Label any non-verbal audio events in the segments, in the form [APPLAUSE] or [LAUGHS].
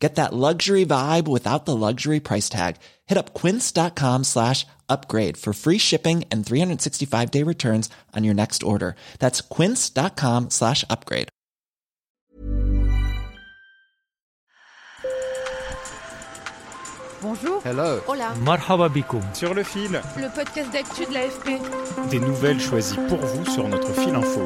Get that luxury vibe without the luxury price tag. Hit up quince.com slash upgrade for free shipping and 365 day returns on your next order. That's quince.com slash upgrade. Bonjour. Hello. Hola. Marhaba bikoum. Sur le fil. Le podcast d'actu de l'AFP. Des nouvelles choisies pour vous sur notre fil info.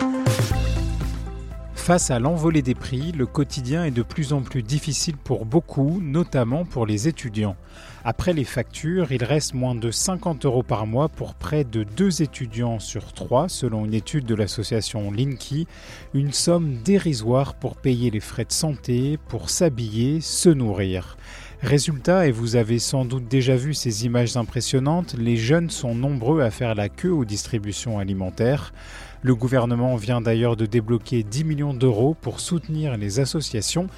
Face à l'envolée des prix, le quotidien est de plus en plus difficile pour beaucoup, notamment pour les étudiants. Après les factures, il reste moins de 50 euros par mois pour près de deux étudiants sur trois, selon une étude de l'association Linky, une somme dérisoire pour payer les frais de santé, pour s'habiller, se nourrir. Résultat, et vous avez sans doute déjà vu ces images impressionnantes, les jeunes sont nombreux à faire la queue aux distributions alimentaires. Le gouvernement vient d'ailleurs de débloquer 10 millions d'euros pour soutenir les associations.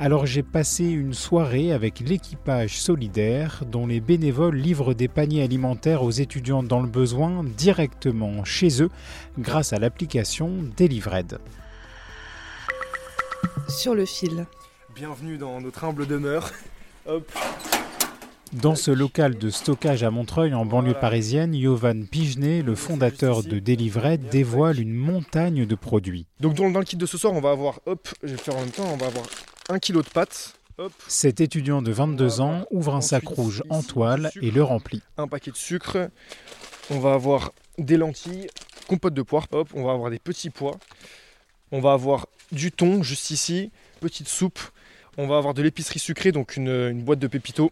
Alors j'ai passé une soirée avec l'équipage solidaire dont les bénévoles livrent des paniers alimentaires aux étudiants dans le besoin directement chez eux grâce à l'application Delivered. Sur le fil. Bienvenue dans notre humble demeure. Hop. Dans ce local de stockage à Montreuil, en banlieue parisienne, Yovan Pigenet, le fondateur de Delivered, dévoile une montagne de produits. Donc dans, le kit de ce soir, on va avoir, hop, je vais le faire en même temps, on va avoir un kilo de pâtes. Cet étudiant de 22 ans ouvre un sac rouge en toile et le remplit. un paquet de sucre. On va avoir des lentilles, compote de poire. Hop, on va avoir des petits pois. On va avoir du thon juste ici, petite soupe. On va avoir de l'épicerie sucrée, donc une, boîte de pépito.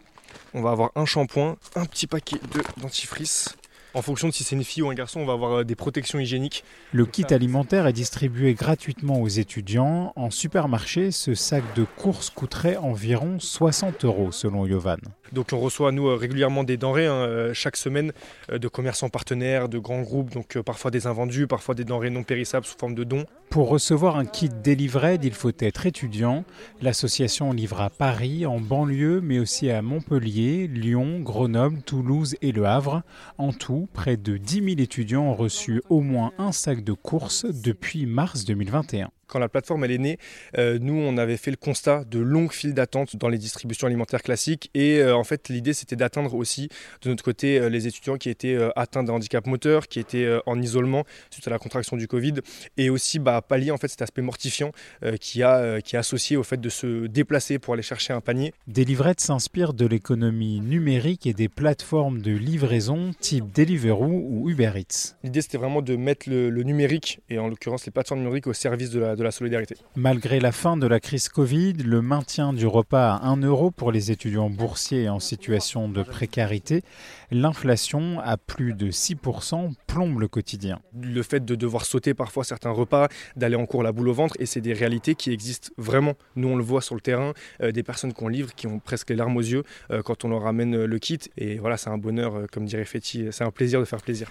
On va avoir un shampoing, un petit paquet de dentifrice. En fonction de si c'est une fille ou un garçon, on va avoir euh, des protections hygiéniques. Le kit alimentaire est distribué gratuitement aux étudiants. En supermarché, ce sac de courses coûterait environ 60 euros selon Yovan. Donc on reçoit nous euh, régulièrement des denrées hein, euh, chaque semaine de commerçants partenaires, de grands groupes, donc parfois des invendus, parfois des denrées non périssables sous forme de dons. Pour recevoir un kit Delivered, il faut être étudiant. L'association livre à Paris, en banlieue, mais aussi à Montpellier, Lyon, Grenoble, Toulouse et Le Havre. En tout, près de 10 000 étudiants ont reçu au moins un sac de courses depuis mars 2021. Quand la plateforme elle est née, euh, nous on avait fait le constat de longues files d'attente dans les distributions alimentaires classiques et euh, en fait l'idée c'était d'atteindre aussi de notre côté euh, les étudiants qui étaient atteints d'un handicap moteur, qui étaient en isolement suite à la contraction du Covid et aussi bah, pallier en fait cet aspect mortifiant qui, a, qui est associé au fait de se déplacer pour aller chercher un panier. Delivered s'inspire de l'économie numérique et des plateformes de livraison type Deliveroo ou Uber Eats. L'idée c'était vraiment de mettre le, le numérique et en l'occurrence les plateformes numériques au service de la, de la solidarité. Malgré la fin de la crise Covid, le maintien du repas à 1 euro pour les étudiants boursiers en situation de précarité, l'inflation à plus de 6% plombe le quotidien. le fait de devoir sauter parfois certains repas, d'aller en cours la boule au ventre, et c'est des réalités qui existent vraiment. Nous, on le voit sur le terrain, euh, des personnes qu'on livre qui ont presque les larmes aux yeux euh, quand on leur ramène euh, le kit. Et voilà, c'est un bonheur, euh, comme dirait Fetty, c'est un plaisir de faire plaisir.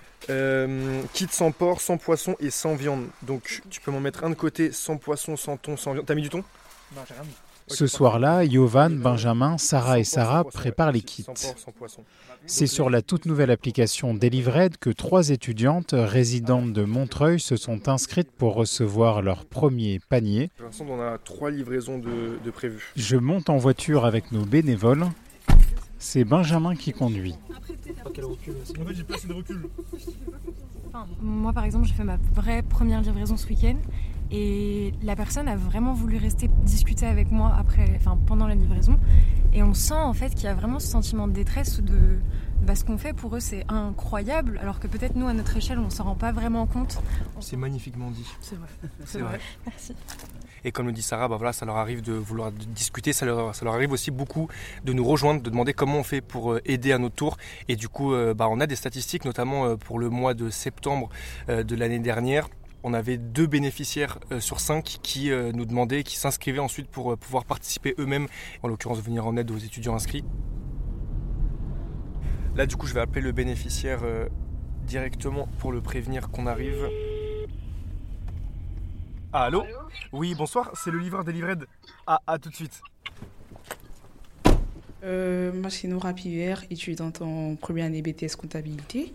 Kit sans porc, sans poisson et sans viande. Donc, tu peux m'en mettre un de côté, sans poisson, sans thon, sans viande. T'as mis du thon? Ce soir-là, Yovan, Benjamin, Sarah et Sarah préparent les kits. C'est sur la toute nouvelle application Delivered que trois étudiantes résidentes de Montreuil se sont inscrites pour recevoir leur premier panier. Pour l'instant, on a trois livraisons de, de prévues. Je monte en voiture avec nos bénévoles. C'est Benjamin qui conduit. Moi, par exemple, j'ai fait ma vraie première livraison ce week-end et la personne a vraiment voulu rester discuter avec moi après, enfin, pendant la livraison. Et on sent en fait qu'il y a vraiment ce sentiment de détresse de bah, ce qu'on fait pour eux, c'est incroyable, alors que peut-être nous, à notre échelle, on s'en rend pas vraiment compte. C'est magnifiquement dit. C'est vrai. C'est vrai. Merci. Et comme le dit Sarah, bah voilà, ça leur arrive de vouloir discuter, ça leur, ça leur arrive aussi beaucoup de nous rejoindre, de demander comment on fait pour euh, aider à notre tour. Et du coup, euh, bah, on a des statistiques, notamment euh, pour le mois de septembre de l'année dernière. On avait deux bénéficiaires euh, sur cinq qui euh, nous demandaient, qui s'inscrivaient ensuite pour euh, pouvoir participer eux-mêmes, en l'occurrence venir en aide aux étudiants inscrits. Là, du coup, je vais appeler le bénéficiaire directement pour le prévenir qu'on arrive. Allô? Oui, bonsoir, c'est le livreur des livrets. Ah, à tout de suite. Euh, moi, c'est Nora Piver, étudiante en première année BTS comptabilité.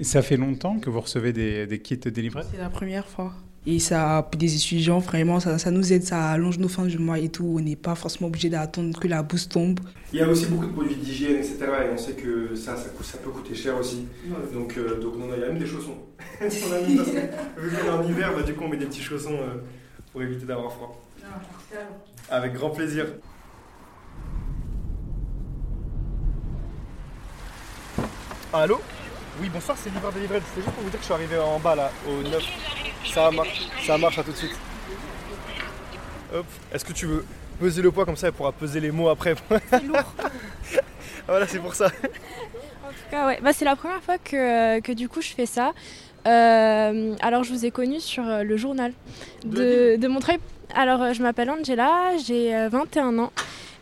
Et ça fait longtemps que vous recevez des, des kits délivrés C'est la première fois. Et ça, pour des étudiants, vraiment, ça, ça nous aide, ça allonge nos fins du mois et tout. On n'est pas forcément obligé d'attendre que la bourse tombe. Il y a aussi beaucoup de produits d'hygiène, etc. Et on sait que ça, ça, peut coûter cher aussi. Donc, euh, donc non, il y a même des chaussons. [LAUGHS] on a mis parce que, vu qu'on est en hiver, bah, du coup, on met des petits chaussons euh, pour éviter d'avoir froid. Avec grand plaisir. Allô? Oui, bonsoir, c'est livreur des livrets. C'est juste pour vous dire que je suis arrivé en bas là, au 9. Ça marche, ça marche, à tout de suite. Hop, est-ce que tu veux peser le poids comme ça Elle pourra peser les mots après. C'est lourd. [LAUGHS] voilà, c'est pour ça. En tout cas, ouais. Bah, c'est la première fois que, euh, que du coup je fais ça. Euh, alors je vous ai connu sur euh, le journal de, de Montreuil. Alors euh, je m'appelle Angela, j'ai euh, 21 ans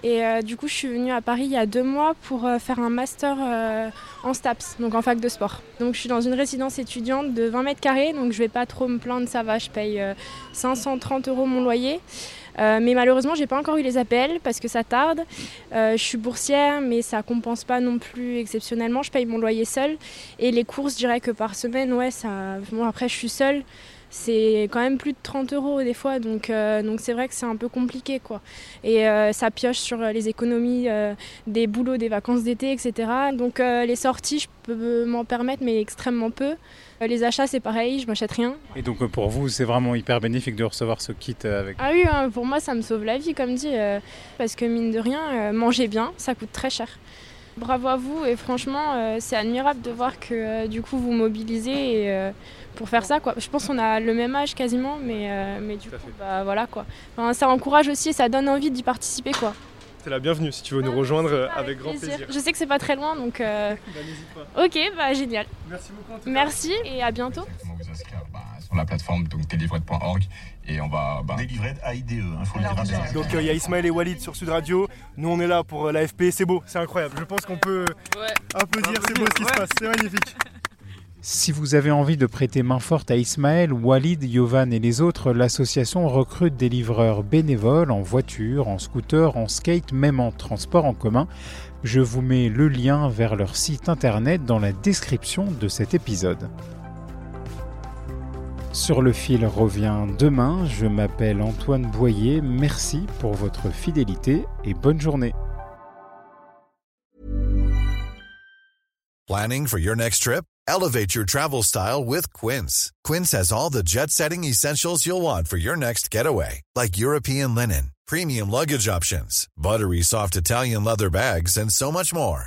et euh, du coup je suis venue à Paris il y a deux mois pour euh, faire un master euh, en STAPS, donc en fac de sport. Donc je suis dans une résidence étudiante de 20 mètres carrés, donc je vais pas trop me plaindre, ça va, je paye euh, 530 euros mon loyer. Euh, mais malheureusement, j'ai pas encore eu les appels parce que ça tarde. Euh, je suis boursière, mais ça compense pas non plus exceptionnellement. Je paye mon loyer seul. Et les courses, je dirais que par semaine, ouais, ça. Bon, après, je suis seule. C'est quand même plus de 30 euros des fois, donc euh, donc c'est vrai que c'est un peu compliqué quoi. Et euh, ça pioche sur les économies euh, des boulots, des vacances d'été, etc. Donc euh, les sorties, je peux m'en permettre, mais extrêmement peu. Euh, les achats, c'est pareil, je m'achète rien. Et donc euh, pour vous, c'est vraiment hyper bénéfique de recevoir ce kit euh, avec. Ah oui, hein, pour moi, ça me sauve la vie, comme dit, euh, parce que mine de rien, euh, manger bien, ça coûte très cher. Bravo à vous et franchement, euh, c'est admirable de voir que euh, du coup vous mobilisez et, euh, pour faire ça. Quoi. Je pense qu'on a le même âge quasiment, mais, euh, mais du Tout coup, bah, voilà quoi. Enfin, ça encourage aussi et ça donne envie d'y participer quoi. T'es la bienvenue si tu veux nous rejoindre avec grand plaisir. Je sais que c'est pas très loin, donc euh, Bah, n'hésite pas. ok, bah génial. Merci beaucoup. en tout cas. Merci et à bientôt. Bah, sur la plateforme donc délivrette.org et on va bah, AIDE, il hein, faut le dire. à Donc il y a Ismaël et Walid sur Sud Radio. Nous on est là pour euh, l'AFP. C'est beau, c'est incroyable. Je pense qu'on peut applaudir. C'est beau ce qui se passe. C'est magnifique. Si vous avez envie de prêter main forte à Ismaël, Walid, Yovan et les autres, l'association recrute des livreurs bénévoles en voiture, en scooter, en skate, même en transport en commun. Je vous mets le lien vers leur site internet dans la description de cet épisode. Sur le fil revient demain, je m'appelle Antoine Boyer, merci pour votre fidélité et bonne journée. Planning for your next trip? Elevate your travel style with Quince. Quince has all the jet setting essentials you'll want for your next getaway, like European linen, premium luggage options, buttery soft Italian leather bags, and so much more.